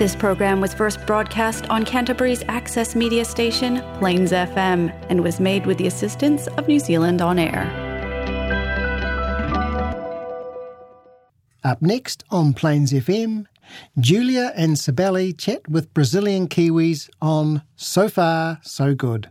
This program was first broadcast on Canterbury's access media station, Plains FM, and was made with the assistance of New Zealand On Air. Up next on Plains FM, Julia and Sibeli chat with Brazilian Kiwis on So Far, So Good.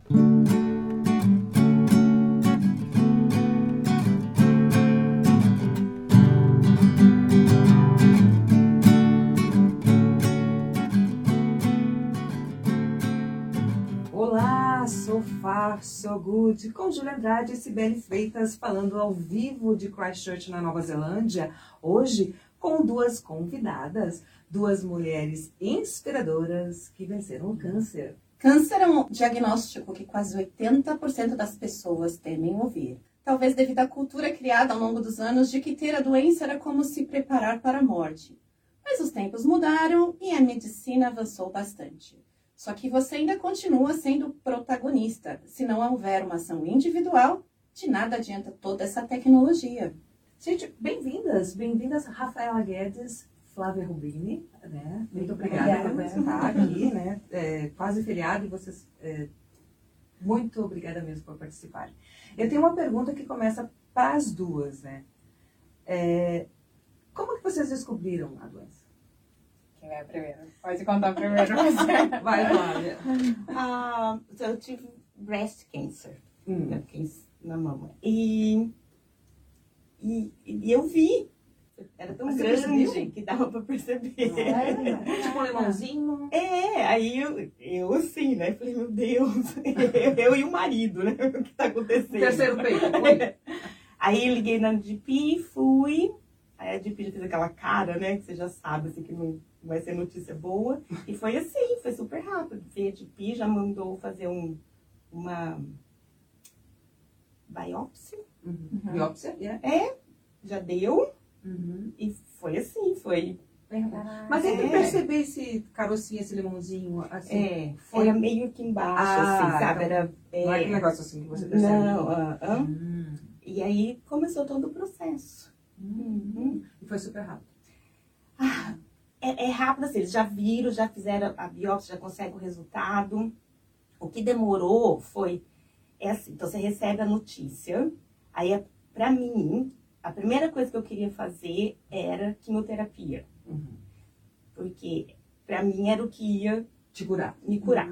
Good, com Júlia Andrade e Sibeli Freitas falando ao vivo de Christchurch, na Nova Zelândia, hoje com duas convidadas, duas mulheres inspiradoras que venceram o câncer. Câncer é um diagnóstico que quase 80% das pessoas temem ouvir. Talvez devido à cultura criada ao longo dos anos de que ter a doença era como se preparar para a morte. Mas os tempos mudaram e a medicina avançou bastante. Só que você ainda continua sendo protagonista. Se não houver uma ação individual, de nada adianta toda essa tecnologia. Gente, bem-vindas, bem-vindas Rafaela Guedes, Flávia Rubini, né? Muito obrigada, Obrigada. por estar aqui, né? É, quase feriado e vocês, é, muito obrigada mesmo por participarem. Eu tenho uma pergunta que começa para as duas, né? É, como que vocês descobriram a doença? Vai primeiro? Pode contar primeiro você. Vai, Flávia. Ah, eu tive breast cancer. Hum. né, na mama. E, e, e eu vi. Era tão Você grande percebeu? que dava pra perceber. Tipo um limãozinho. É, aí eu, eu assim, né? Falei, meu Deus, eu e o marido, né? O que tá acontecendo? Terceiro peito. Oi. Aí eu liguei na DP, fui. Aí a DP já fez aquela cara, né? Que você já sabe, assim, que não vai ser notícia boa. E foi assim, foi super rápido. Veio a DP, já mandou fazer um, uma biópsia. Uhum. Biópsia? yeah. É, já deu. Uhum. E foi assim, foi. Mas entre É. perceber esse carocinho, esse limãozinho, assim, É, foi era meio que embaixo, Ah, assim, sabe? então Era. não é aquele É, negócio assim que você percebe. não, ah. Hum. E aí começou todo o processo. Hum. Uhum. E foi super rápido. É, é rápido assim, eles já viram, já fizeram a biópsia, já conseguem o resultado. O que demorou foi, é assim, então você recebe a notícia, aí é- pra mim, a primeira coisa que eu queria fazer era quimioterapia. Uhum. Porque pra mim era o que ia Te curar. me curar.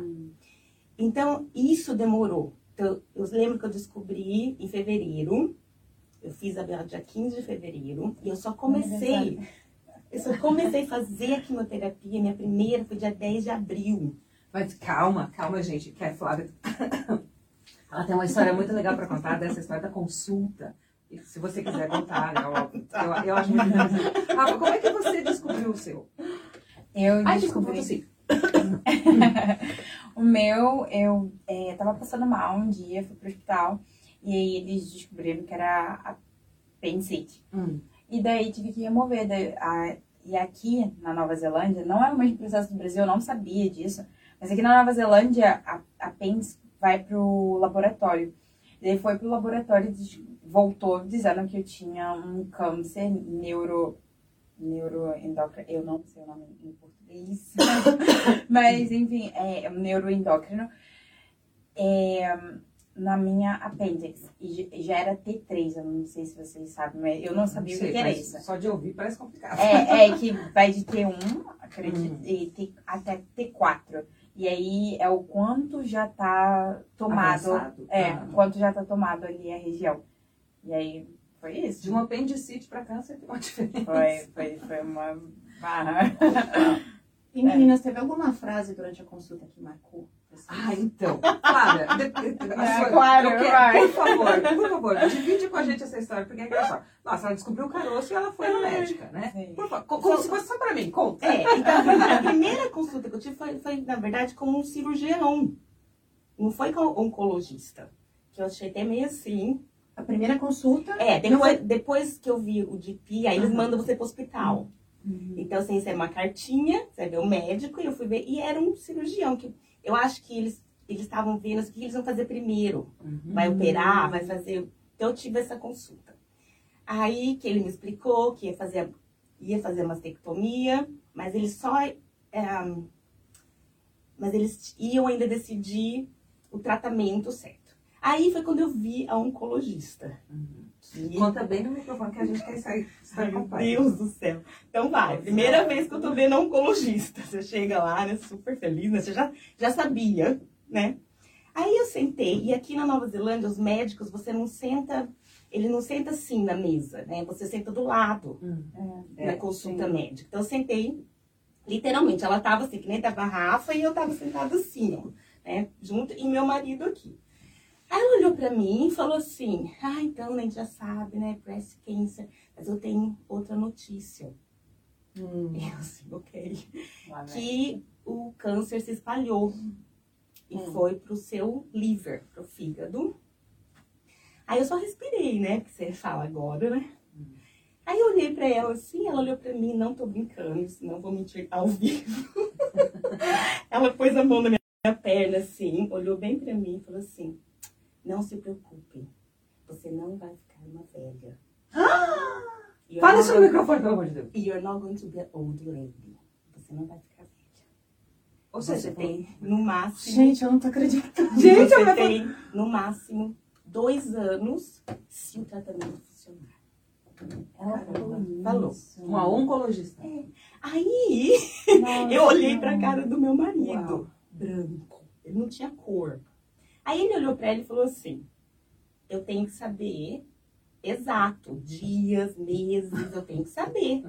Então, isso demorou. Então, eu lembro que eu descobri em fevereiro. Eu fiz a biópsia dia 15 de fevereiro. E eu só comecei. Eu só comecei a fazer a quimioterapia. Minha primeira foi dia 10 de abril. Mas calma, calma, gente, que a Flávia. Ela tem uma história muito legal pra contar dessa história da consulta. E se você quiser contar, né? óbvio. Eu, eu acho muito interessante. Rafa, como é que você descobriu o seu? Eu Ai, desculpa, descobri. você. o meu, eu é, tava passando mal um dia, fui pro hospital. E aí eles descobriram que era apendicite. Hum. E daí tive que remover. daí, a- e aqui na Nova Zelândia, não é o mesmo processo do Brasil, eu não sabia disso. Mas aqui na Nova Zelândia, a a apêndice vai pro laboratório. Daí foi pro laboratório e voltou dizendo que eu tinha um câncer neuro neuroendócrino, eu não sei o nome em português, mas enfim, é neuroendócrino é, na minha apêndice. E já era T3, eu não sei se vocês sabem, mas eu não sabia o sei, que era isso. Só de ouvir parece complicado. É, é que vai de T1, acredito, Hum. e T, até T4. E aí é o quanto já tá tomado. Avançado. É, Ah. quanto já tá tomado ali a região. E aí foi isso. De um apendicite pra câncer tem uma diferença. Foi, foi, foi uma barra. E meninas, teve alguma frase durante a consulta que marcou? Ah, então. Flávia, de- de- a É, sua- claro, quero- vai. por favor, por favor, divide com a gente essa história, porque é engraçado. Nossa, ela descobriu o caroço e ela foi na médica, né? Sim. Por favor, co- como se fosse só pra mim, conta. É, então a primeira, consulta que eu tive foi, foi, na verdade, com um cirurgião. Não foi com um oncologista. Que eu achei até meio assim. A primeira consulta. É, depois, depois que eu vi o DP, aí eles Uhum. mandam você pro hospital. Então, você recebe uma cartinha, você vê o médico, e eu fui ver, e era um cirurgião, que eu acho que eles eles estavam vendo assim, o que eles vão fazer primeiro. Vai operar, vai fazer. Então, eu tive essa consulta. Aí que ele me explicou que ia fazer, ia fazer a mastectomia, mas ele só É, mas eles iam ainda decidir o tratamento certo. Aí foi quando eu vi a oncologista. Que... Conta bem no microfone que a gente quer sair. Meu Deus do céu. Então vai, primeira vez que eu tô vendo a oncologista. Você chega lá, né, super feliz, né? Você já, já sabia, né? Aí eu sentei, e aqui na Nova Zelândia, os médicos, você não senta, ele não senta assim na mesa, né? Você senta do lado hum, é, na consulta sim. médica. Então eu sentei, literalmente, ela tava assim, que nem tava a Rafa, e eu tava sentada assim, ó, né? Junto, e meu marido aqui. Aí ela olhou pra mim e falou assim: Ah, então a gente já sabe, né? Breast cancer, mas eu tenho outra notícia. Hum. E eu assim, ok. que o câncer se espalhou e hum. foi pro seu liver, pro fígado. Aí eu só respirei, né? Porque você fala agora, né? Hum. Aí eu olhei pra ela assim, ela olhou pra mim, não tô brincando, senão vou mentir ao vivo. ela pôs a mão na minha perna assim, olhou bem pra mim e falou assim: não se preocupe, você não vai ficar uma velha. Fala isso no microfone, pelo amor de Deus. You're not going to be an old lady. Você não vai ficar velha. Ou seja, você tem no máximo. Gente, eu não tô acreditando. Gente, você tem no máximo dois anos se o tratamento funcionar. Ela falou. falou. Uma oncologista. É. Aí Nossa, eu olhei pra cara do meu marido. Uau. Branco. Ele não tinha cor. Aí ele olhou para ela e falou assim: Eu tenho que saber exato, dias, meses, eu tenho que saber.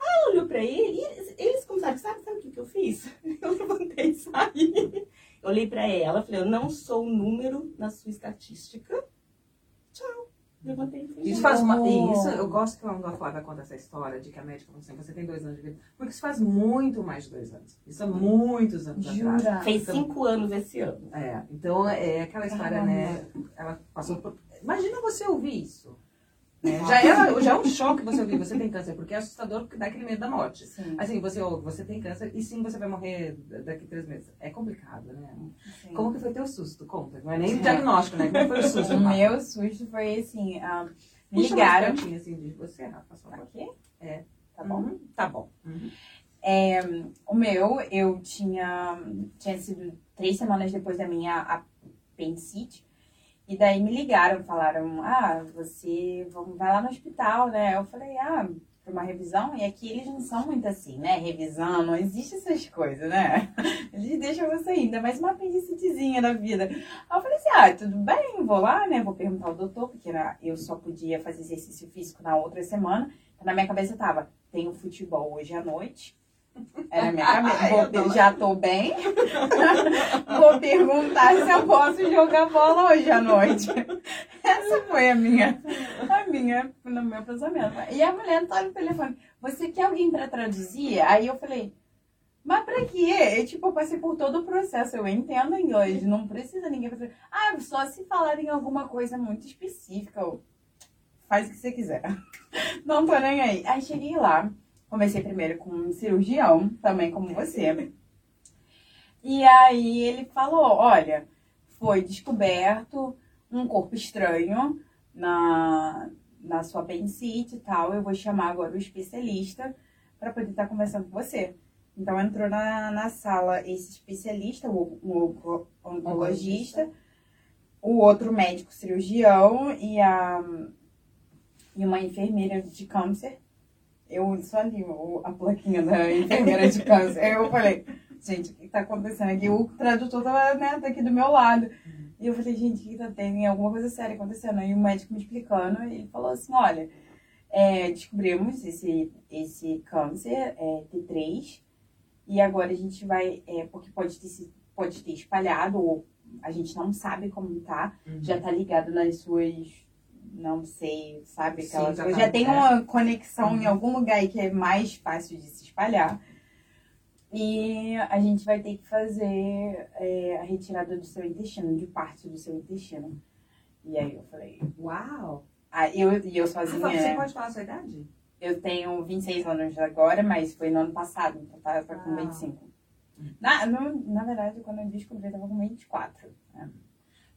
Aí olhou para ele e eles, eles começaram, sabe, sabe o que, que eu fiz? Eu levantei e saí. Eu olhei para ela, falei: Eu não sou um número na sua estatística. Isso faz uma. Isso, eu gosto que quando a Flávia conta essa história de que a médica falou assim: você tem dois anos de vida. Porque isso faz muito mais de dois anos. Isso é muitos anos Jura? atrás. Fez então, cinco anos esse ano. É, então é aquela história, Caramba. né? Ela passou por. Imagina você ouvir isso. Né? Já, é, já é um choque você ouvir, você tem câncer, porque é assustador porque dá aquele medo da morte. Sim. Assim, você ouve, você tem câncer e sim, você vai morrer daqui a três meses. É complicado, né? Sim. Como que foi teu susto? Conta. Não é nem diagnóstico, né? Como foi o susto? O meu susto foi assim, uh, me ligaram. Puxa assim de você, Rafa, só Aqui? É. Tá bom? Uhum. Tá bom. Uhum. É, o meu, eu tinha, tinha sido três semanas depois da minha apendicite. E daí me ligaram, falaram, ah, você vai lá no hospital, né? Eu falei, ah, para uma revisão, e aqui eles não são muito assim, né? Revisão, não existe essas coisas, né? Eles deixam você ainda mais uma apendicitezinha na vida. Aí eu falei assim, ah, tudo bem, vou lá, né? Vou perguntar ao doutor, porque era, eu só podia fazer exercício físico na outra semana. Então, na minha cabeça tava, tenho futebol hoje à noite, era minha cabeça. Vou, já tô bem. Vou perguntar se eu posso jogar bola hoje à noite. Essa foi a minha, a minha, no meu pensamento. E a mulher tá no telefone. Você quer alguém para traduzir? Aí eu falei, mas pra quê? Eu, tipo, eu passei por todo o processo. Eu entendo inglês. Não precisa ninguém fazer. Ah, só se falarem alguma coisa muito específica. Faz o que você quiser. Não tô nem aí. Aí cheguei lá. Conversei primeiro com um cirurgião, também como você. E aí ele falou: olha, foi descoberto um corpo estranho na, na sua apendicite e tal. Eu vou chamar agora o especialista para poder estar tá conversando com você. Então entrou na, na sala esse especialista, o, o oncologista, o outro médico cirurgião e, a, e uma enfermeira de câncer eu só li a plaquinha da enfermeira de câncer. Eu falei, gente, o que tá acontecendo aqui? O tradutor tava né, daqui do meu lado. E eu falei, gente, o que tá tem alguma coisa séria acontecendo? Aí o médico me explicando, e falou assim, olha, é, descobrimos esse, esse câncer, é, T3, e agora a gente vai, é, porque pode ter, pode ter espalhado, ou a gente não sabe como tá, uhum. já tá ligado nas suas não sei, sabe? Aquela Sim, Já tem uma conexão uhum. em algum lugar aí que é mais fácil de se espalhar. E a gente vai ter que fazer é, a retirada do seu intestino, de parte do seu intestino. E aí eu falei, uau! Ah, eu, e eu sozinha. Ah, você pode falar a sua idade? Eu tenho 26 anos agora, mas foi no ano passado, então tá, tá com 25. Na, no, na verdade, quando eu descobri, eu tava com 24. Né?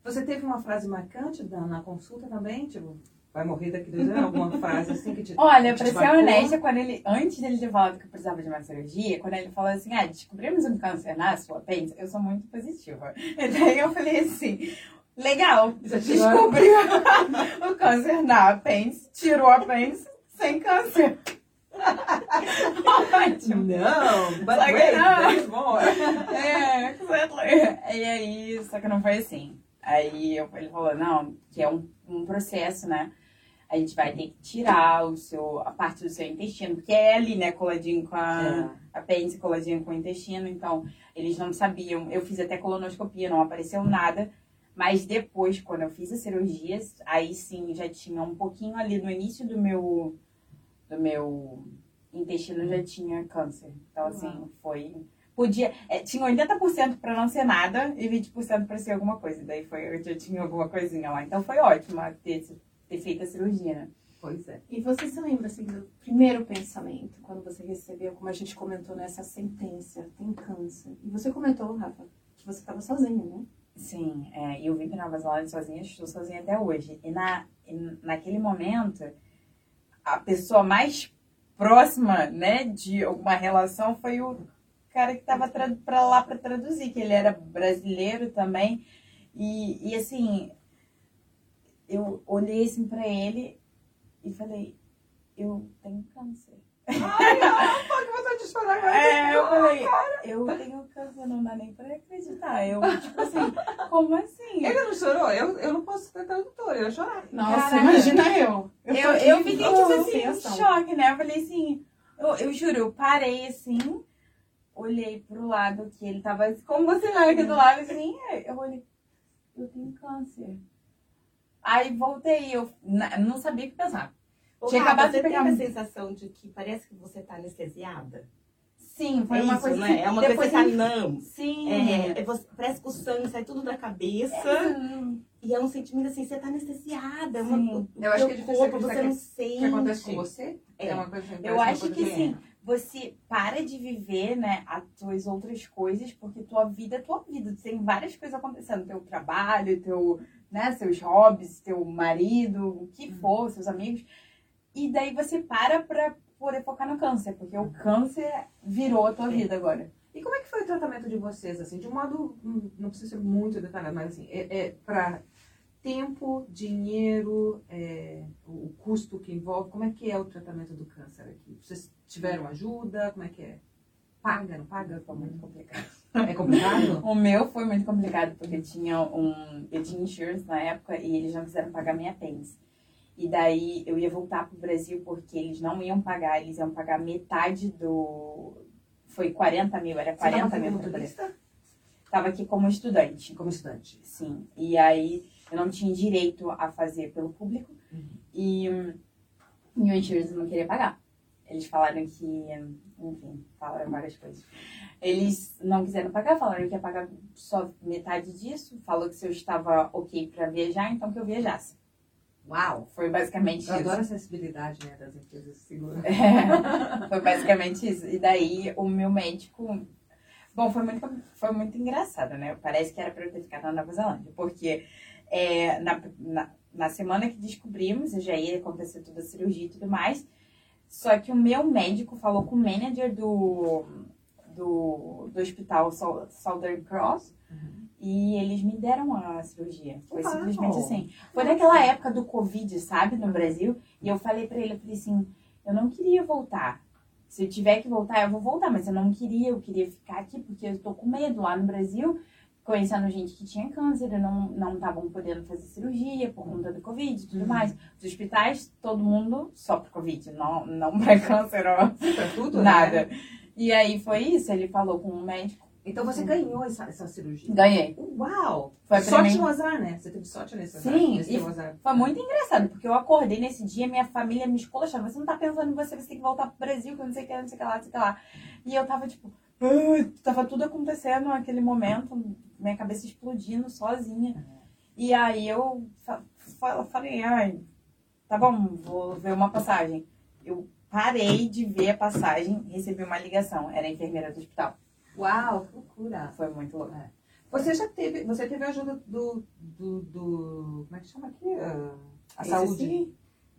Você teve uma frase marcante na consulta também? Tipo, vai morrer daqui dois anos? Alguma frase assim que te. Olha, que pra te ser marcou? honesta, quando ele, antes dele ter falado que eu precisava de uma cirurgia, quando ele falou assim, ah, descobrimos um câncer na sua apêndice, eu sou muito positiva. E daí eu falei assim, legal, descobriu o câncer na apêndice, tirou a apêndice sem câncer. Ótimo. Não, but que wait, não. there's more. É, exactly. E aí, só que não foi assim. Aí eu- ele falou, não, que é um, um processo, né? A gente vai ter que tirar o seu, a parte do seu intestino, porque é ali, né, coladinho com a É. apêndice, coladinho com o intestino, então eles não sabiam. Eu fiz até colonoscopia, não apareceu nada. Mas depois, quando eu fiz a cirurgia, aí sim já tinha um pouquinho ali no início do meu, do meu intestino já tinha câncer. Então, assim, foi. Podia. é, tinha 80% pra não ser nada e 20% pra ser alguma coisa. Daí foi, eu já tinha alguma coisinha lá. Então foi ótimo ter, ter feito a cirurgia, né? Pois é. E você se lembra, assim, do primeiro pensamento, quando você recebeu, como a gente comentou nessa sentença, tem câncer. E você comentou, Rafa, que você estava sozinha, né? Sim, é, eu vim para Nova Zelândia sozinha, estou sozinha até hoje. E, na, naquele momento, a pessoa mais próxima, né, de alguma relação foi o cara que estava para lá para traduzir, que ele era brasileiro também. E, e assim, eu olhei assim para ele e falei, eu tenho câncer. Ai, que vontade de chorar agora. É, eu falei, eu tenho câncer, não dá nem pra acreditar. Eu, tipo assim, como assim? Ele não chorou? Eu, eu não posso ser tradutora, eu chorar. Nossa, Caraca. imagina eu. Eu, aqui eu fiquei, tipo assim, em choque, né? Eu falei assim, eu, eu juro, eu parei assim, pro lado que ele tava, como você aqui do lado, assim, eu olhei, eu tenho câncer. Aí voltei, eu não sabia o que pensar. Ô, Tinha acabado de você pegar teve a um- sensação de que parece que você tá anestesiada? Sim, foi é uma isso, coisa né? assim, É uma depois coisa que você tá não. Sim. É, é você- parece que o sangue sai tudo da cabeça. Hum, E é um sentimento assim, você tá anestesiada. É uma, Sim. o Eu acho que é difícil corpo, você que- não sente. O que acontece com você? É. uma coisa Eu acho uma que sim. Você para de viver, né, as tuas outras coisas, porque tua vida é tua vida. Tem várias coisas acontecendo. Teu trabalho, teu, né, seus hobbies, teu marido, o que for, seus amigos. E daí você para pra poder focar no câncer, porque o câncer virou a tua vida agora. E como é que foi o tratamento de vocês, assim, de um modo, hum, não precisa ser muito detalhado, mas assim, é, é para tempo, dinheiro, é, o, custo que envolve, como é que é o tratamento do câncer aqui? Vocês tiveram ajuda? Como é que é? Paga, não paga? Foi muito complicado. É complicado? O meu foi muito complicado, porque tinha um. Eu tinha insurance na época e eles não quiseram pagar minha apêndice. E daí eu ia voltar pro Brasil porque eles não iam pagar, eles iam pagar metade do. Foi 40 mil, era Você tava 40 aqui mil? Tava aqui como estudante. Como estudante. Sim. E aí eu não tinha direito a fazer pelo público Uhum. e, hum, e o insurance não queria pagar. Eles falaram que, enfim, falaram várias coisas. Eles não quiseram pagar, falaram que ia pagar só metade disso. Falou que se eu estava ok pra viajar, então que eu viajasse. Uau! Foi basicamente Eu isso. adoro a sensibilidade né, das empresas de. É, foi basicamente isso. E daí o meu médico. Bom, foi muito, foi muito engraçado, né? Parece que era pra eu ter ficado na Nova Zelândia, porque é, na, na, na semana que descobrimos, eu já ia acontecer toda a cirurgia e tudo mais. Só que o meu médico falou com o manager do, do, do hospital Southern Cross e eles me deram a cirurgia. Foi Uau! simplesmente assim. Foi naquela época do Covid, sabe, no Brasil. E eu falei pra ele, eu falei assim, eu não queria voltar. Se eu tiver que voltar, eu vou voltar, mas eu não queria, eu queria ficar aqui, porque eu tô com medo lá no Brasil, conhecendo gente que tinha câncer, e não não estavam podendo fazer cirurgia por conta do Covid e tudo Uhum. mais. Os hospitais, todo mundo só pro Covid, não, não pra câncer ou Pra tudo, nada. né? E aí foi isso, ele falou com o médico, Então você ganhou essa, essa cirurgia. ganhei. Uau! Foi sorte no azar, né? Você teve sorte nesse azar. Sim, nesse azar. Foi muito engraçado, porque eu acordei nesse dia, minha família me esculachando. Você não tá pensando em você, você tem que voltar pro Brasil, que eu não sei o que, não sei o que lá, não sei o que lá. E eu tava tipo, "Ah", tava tudo acontecendo naquele momento, minha cabeça explodindo sozinha. E aí eu fa- fa- falei, ai, tá bom, vou ver uma passagem. Eu parei de ver a passagem, recebi uma ligação, era a enfermeira do hospital. Uau, que loucura. Foi muito louco. Você já teve, você teve a ajuda do, do, do como é que chama aqui? Ah, a saúde. sim.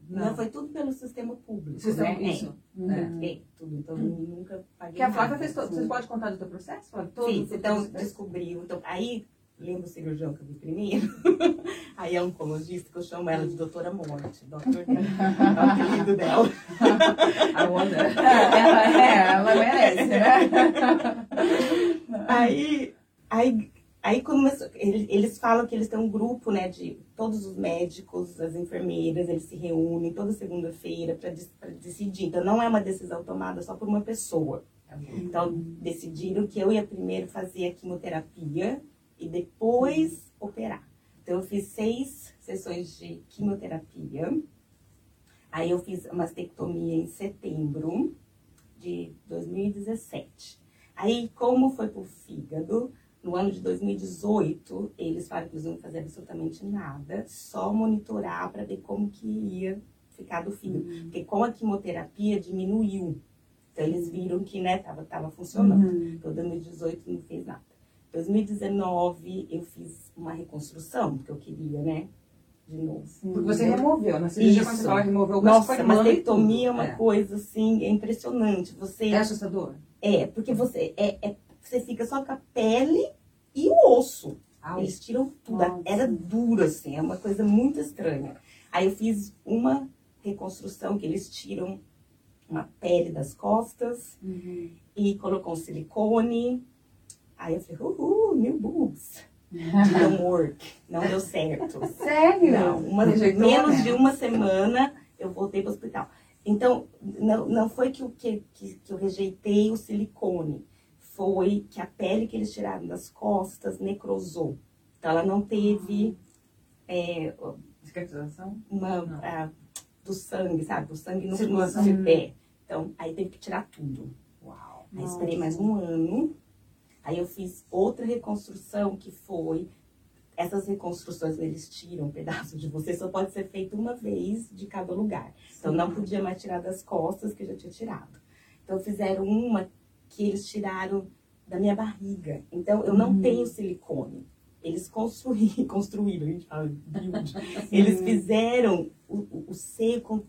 Não, foi tudo pelo sistema público. Sistema- né? isso. É, é, tudo. Então, nunca paguei Que a Flávia fez todo. assim. Você pode contar do teu processo? Todo, todo então processo? descobriu. Então, aí, lembra o cirurgião que eu vi primeiro? aí é oncologista que eu chamo ela de doutora morte. Doutor é o apelido dela. I wonder. ela, é, ela merece, né? Aí, aí, aí começou, eles, falam que eles têm um grupo, né, de todos os médicos, as enfermeiras, eles se reúnem toda segunda-feira para decidir. Então, não é uma decisão tomada só por uma pessoa. Então, decidiram que eu ia primeiro fazer a quimioterapia e depois operar. Então, eu fiz seis sessões de quimioterapia. Aí, eu fiz a mastectomia em setembro de 2017. Aí, como foi pro fígado, no ano de 2018, eles falaram que eles não iam fazer absolutamente nada, só monitorar para ver como que ia ficar do fígado. Porque com a quimioterapia diminuiu. Então, eles viram que, né, tava, tava funcionando. Então, 2018 não fez nada. 2019, eu fiz uma reconstrução, porque eu queria, né, de novo. Porque você removeu, na cirurgia quando você Isso. fala removeu Nossa, foi mastectomia é uma coisa, assim, é impressionante. Você... É assustador? É, porque você, é, é- você fica só com a pele e o osso. Au. Eles tiram tudo. Nossa. Era duro, assim, é uma coisa muito estranha. Aí eu fiz uma reconstrução que eles tiram uma pele das costas e colocou um silicone. Aí eu falei, uhul, new boobs. Didn't work. Não deu certo. Sério? Não, uma, Rejeitou, menos né? de uma semana eu voltei para o hospital. Então, não, não foi que, que, que, que eu rejeitei o silicone, foi que a pele que eles tiraram das costas necrosou. Então, ela não teve é, Cicatrização? uma. Não. ah, do sangue, sabe? O sangue no Circulação. no pé. Então, aí teve que tirar tudo. Uau. Aí esperei mais um ano. Aí eu fiz outra reconstrução que foi. Essas reconstruções eles tiram um pedaço de você, só pode ser feito uma vez de cada lugar. Então não podia mais tirar das costas, que eu já tinha tirado. Então fizeram uma que eles tiraram da minha barriga. Então eu não tenho silicone. Eles construíram, construíram, a gente fala build. Eles fizeram o, o, o seio, com-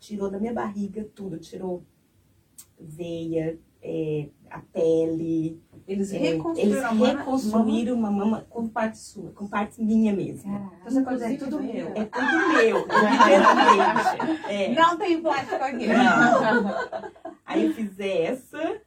tirou da minha barriga tudo, tirou veia, é, a pele. Eles é, reconstruíram eles reconstruíram uma mama com parte sua, com parte minha mesmo. Caraca. Então você pode dizer, é tudo meu. É tudo meu, literalmente. É. Não tem plástico aqui. Aí eu fiz essa,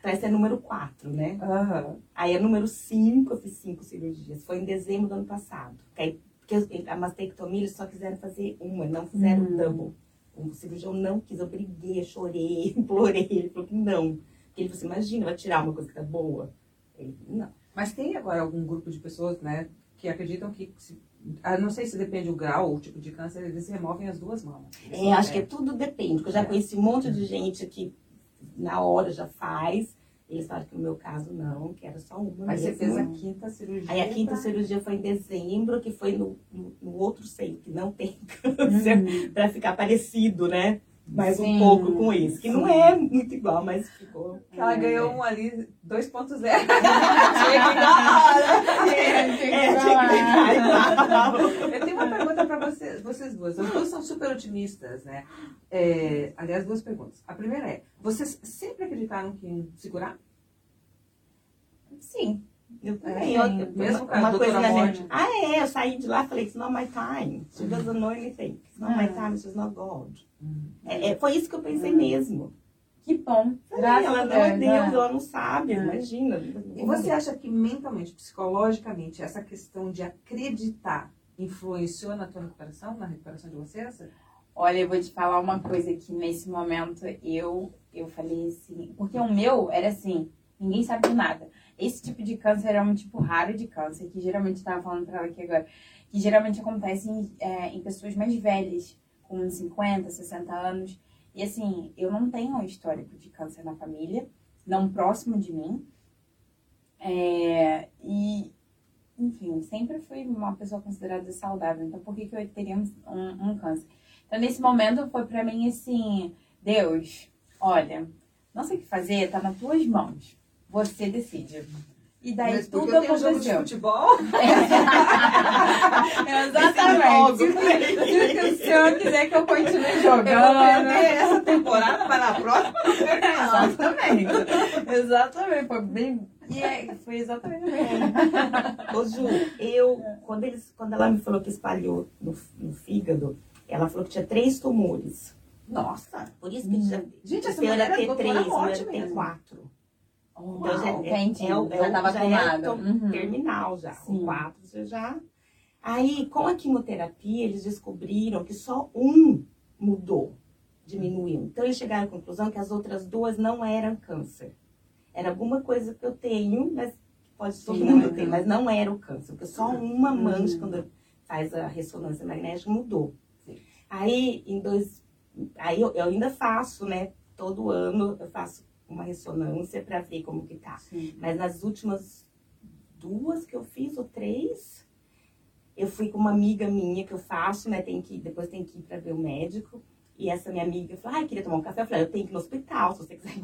então essa é número 4, né? Aham. Aí a número 5, eu fiz cinco cirurgias. Foi em dezembro do ano passado. Que aí- Porque a mastectomia eles só quiseram fazer uma, não fizeram double. O cirurgião não quis, eu briguei, eu chorei, implorei. Ele falou que não. Porque ele falou assim, imagina, vai tirar uma coisa que tá boa. Ele, não. Mas tem agora algum grupo de pessoas, né, que acreditam que, se, ah, não sei se depende o grau ou o tipo de câncer, eles removem as duas mamas. É, acho que é tudo depende. porque Eu já conheci um monte de gente que na hora já faz. Eles falam que no meu caso não, que era só uma Aí você fez a quinta cirurgia. Aí a quinta cirurgia foi em dezembro, que foi no, no, no outro seio, que não tem câncer, pra ficar parecido, né? Mais um Sim, pouco com esse, que não é muito igual, mas ficou. Que ela ganhou um ali 2.0. É, tinha que ficar igual. Eu tenho uma para vocês, vocês duas. As duas são super otimistas, né? É, aliás, duas perguntas. A primeira é: vocês sempre acreditaram que iam segurar? Sim. Eu É, também. eu- eu- mesmo com a uma coisa na minha. Morte. Ah, é, eu saí de lá e falei, it's not my time. She doesn't know anything. It's not my Ah. time, she's not God. É, é, foi isso que eu pensei mesmo. Que bom. Falei, Graças ela a não é Deus, Deus, né? ela não sabe, É. imagina. E você acha que mentalmente, psicologicamente, essa questão de acreditar influenciou na tua recuperação, na recuperação de você? Essa? Olha, eu vou te falar uma coisa que nesse momento eu, eu falei assim, porque o meu era assim, ninguém sabe de nada. Esse tipo de câncer é um tipo raro de câncer, que geralmente eu tava falando pra ela aqui agora, que geralmente acontece em, é, em pessoas mais velhas, com 50, 60 anos. E assim, eu não tenho histórico de câncer na família, não próximo de mim. É, e, enfim, sempre fui uma pessoa considerada saudável. Então, por que, que eu teria um, um, câncer? Então, nesse momento, foi pra mim assim: Deus, olha, não sei o que fazer, tá nas tuas mãos. Você decide. E daí Mas tudo eu tenho um jogo de aconteceu. futebol, Exatamente. Se, se o senhor quiser que eu continue eu vou jogando. perder essa temporada, mas na próxima eu. Exatamente. Exatamente. Foi bem. E é, foi exatamente mesmo. Ô, Ju, eu, quando, eles, quando ela me falou que espalhou no, no fígado, ela falou que tinha três tumores. Nossa. Por isso que já. Gente, essa era mulher é ter três, eu era mesmo. quatro. Então, já é- entendi. é é já o- tava já é tomado. to- Uhum. terminal já. Sim. Com quatro você já. Aí, com a quimioterapia, eles descobriram que só um mudou, diminuiu. Então, eles chegaram à conclusão que as outras duas não eram câncer. Era alguma coisa que eu tenho, mas pode todo Sim. mundo ter, mas não era o câncer. Porque só uma Uhum. mancha, quando faz a ressonância magnética, mudou. Aí, em dois, aí eu, eu ainda faço, né? Todo ano eu faço uma ressonância para ver como que tá. Sim. Mas nas últimas duas que eu fiz, ou três, eu fui com uma amiga minha que eu faço, né? Tem que, depois tem que ir para ver o médico. E essa minha amiga falou, ai, queria tomar um café. Eu falei, eu tenho que ir no hospital, se você quiser ir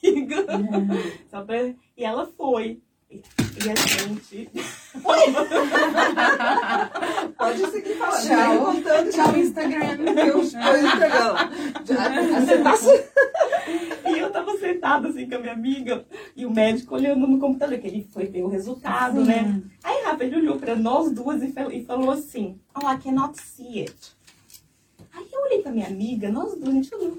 comigo. Só pra... E ela foi. E, a gente. Pode seguir falando. Tchau. Contando Tchau, Instagram. coisas pegando. Já- tá E eu tava sentada assim com a minha amiga e o médico olhando no computador, que ele foi ver o resultado, né? Aí, Rafa, ele olhou pra nós duas e fal- e falou assim: Oh, I cannot see it. Aí eu olhei pra minha amiga, nós duas, a gente olhou.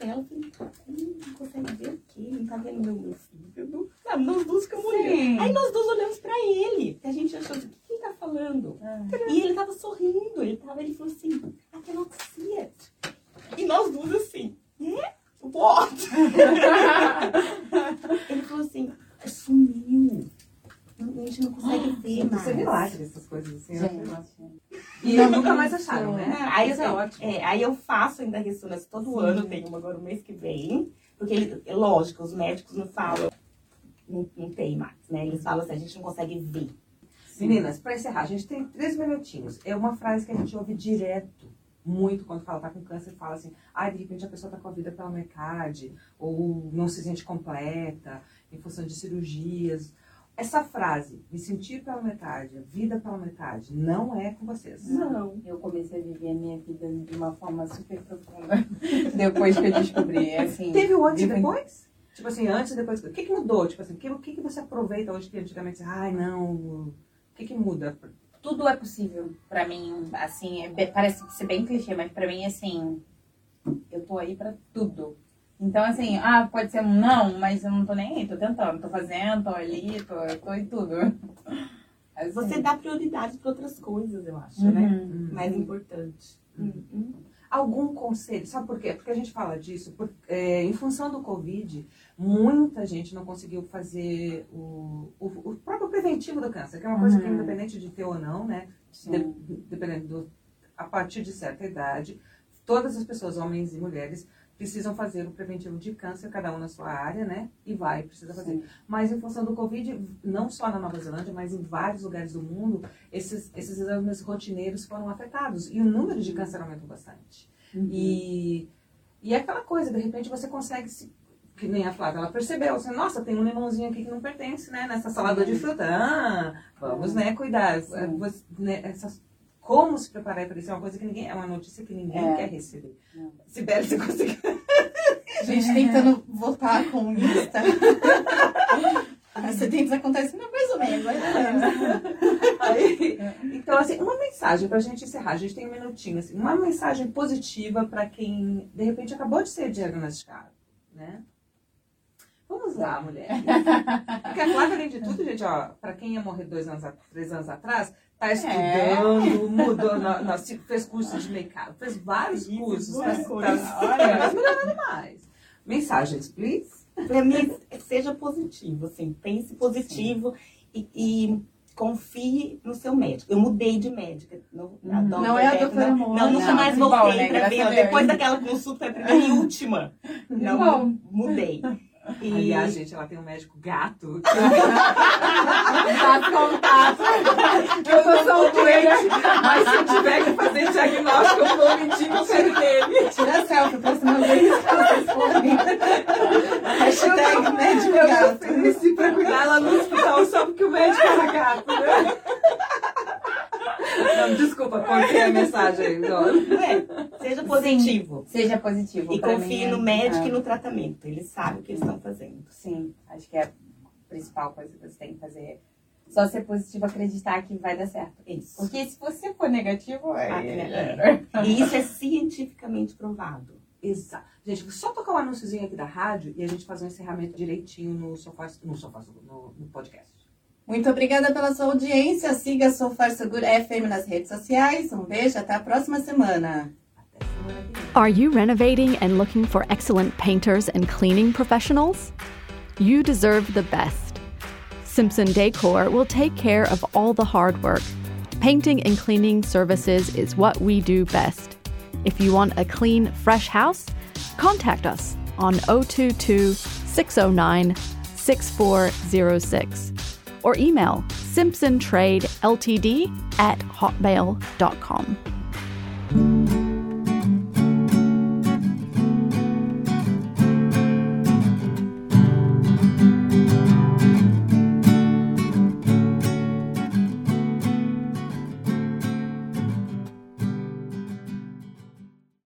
Ela e falei: hum, Não consegue ver o quê? Não tá vendo meu, meu fígado? Sabe, nós duas ficamos olhando. Aí nós duas olhamos pra ele, que a gente achou assim: O que ele tá falando? E ele tava sorrindo, ele, tava, ele falou assim: I cannot see it. E nós duas assim: É? What? ele falou assim: Sumiu. Não- A gente não consegue ver mais. Isso é milagre, essas coisas assim. Gente. E nunca mais acharam, né? Aí, Isso é eu- ótimo. é, aí eu faço ainda ressonância todo ano, tenho uma agora o mês que vem. Porque, ele- lógico, os médicos não falam, não, não tem mais, né? Eles falam assim, a gente não consegue ver. Meninas, para encerrar, a gente tem três minutinhos. É uma frase que a gente ouve direto, muito, quando fala tá com câncer, fala assim, ai, de repente a pessoa tá com a vida pela metade, ou não se sente completa, em função de cirurgias. Essa frase, me sentir pela metade, a vida pela metade, não é com vocês. Não. Eu comecei a viver a minha vida de uma forma super profunda depois que eu descobri, assim. Teve o antes e depois? Tipo assim, antes e depois. O que, que mudou? Tipo assim, o que, o que, que você aproveita hoje que antigamente você, ai, não. O que, que muda? Tudo é possível pra mim, assim, é parece ser bem clichê, mas pra mim, assim, eu tô aí pra tudo. Então, assim, ah, pode ser um não, mas eu não tô nem aí, tô tentando, tô fazendo, tô ali, tô, tô em tudo. Assim. Você dá prioridade para outras coisas, eu acho, né? Uhum. Mais importante. Uhum. algum conselho? Sabe por quê? Porque a gente fala disso, por- é, em função do Covid, muita gente não conseguiu fazer o, o, o próprio preventivo do câncer, que é uma coisa que, Uhum. independente de ter ou não, né? De- dependendo do, a partir de certa idade, todas as pessoas, homens e mulheres, precisam fazer o preventivo de câncer, cada um na sua área, né? E vai, precisa fazer. Sim. Mas em função do Covid, não só na Nova Zelândia, mas em vários lugares do mundo, esses, esses exames rotineiros foram afetados. E o número de câncer aumentou bastante. Uhum. E, e é aquela coisa, de repente você consegue se. Que nem a Flávia, ela percebeu, assim, nossa, tem um limãozinho aqui que não pertence, né? Nessa salada de fruta. Ah, vamos, né, cuidar. Você, né, essas, como se preparar para isso é uma coisa que ninguém. É uma notícia que ninguém É. quer receber. Não. Sibeli, você conseguiu. Gente tentando voltar com o Insta. Acidentes acontecem não, mais ou menos, mais ou menos. Aí, então, assim, uma mensagem pra gente encerrar. A gente tem um minutinho, assim, uma mensagem positiva para quem, de repente, acabou de ser diagnosticado, né? Vamos lá, mulher. Porque a Flávia, além de tudo, gente, ó, pra quem ia morrer dois anos, a- três anos atrás, tá estudando, mudou, no- no- se- fez curso de make-up, fez vários Isso, cursos. tá, tá, olha, mas melhorando mais. Mensagens, please. Mim, seja positivo, assim, pense positivo e, e confie no seu médico. Eu mudei de médica. Não, Uhum. a Não é a doutora não, não, nunca Não, mais voltei bom, né? pra ver. Depois daquela consulta, foi a primeira e última. Não, bom. mudei. E Aliás, gente, ela tem um médico gato. Tá contato. Eu não sou doente, mas se eu tiver que fazer diagnóstico, eu vou mentir que eu quero dele. Tira selfie, próxima vez que vocês forem. Hashtag médico Eu gato. ofereci pra cuidar lá no hospital que o médico era gato, né? Não, desculpa, cortei a mensagem. Não. É, seja positivo. Seja positivo. E confie no é- médico é. e no tratamento. Eles sabem o que eles estão fazendo. Sim, acho que é a principal coisa que você tem que fazer. Só ser positivo, acreditar que vai dar certo. Isso. Porque se você for negativo, Ah, aí... é. E isso é cientificamente provado. Exato. Gente, só tocar um anúnciozinho aqui da rádio e a gente fazer um encerramento direitinho no sofá, no, sofá, no, no podcast. Muito obrigada pela sua audiência. Siga So Far So Good FM nas redes sociais. Um beijo, até a próxima semana. Are you renovating and looking for excellent painters and cleaning professionals? You deserve the best. Simpson Decor will take care of all the hard work. Painting and cleaning services is what we do best. If you want a clean, fresh house, contact us on 022 609 6406 or email simpsontradeltd at hotmail.com.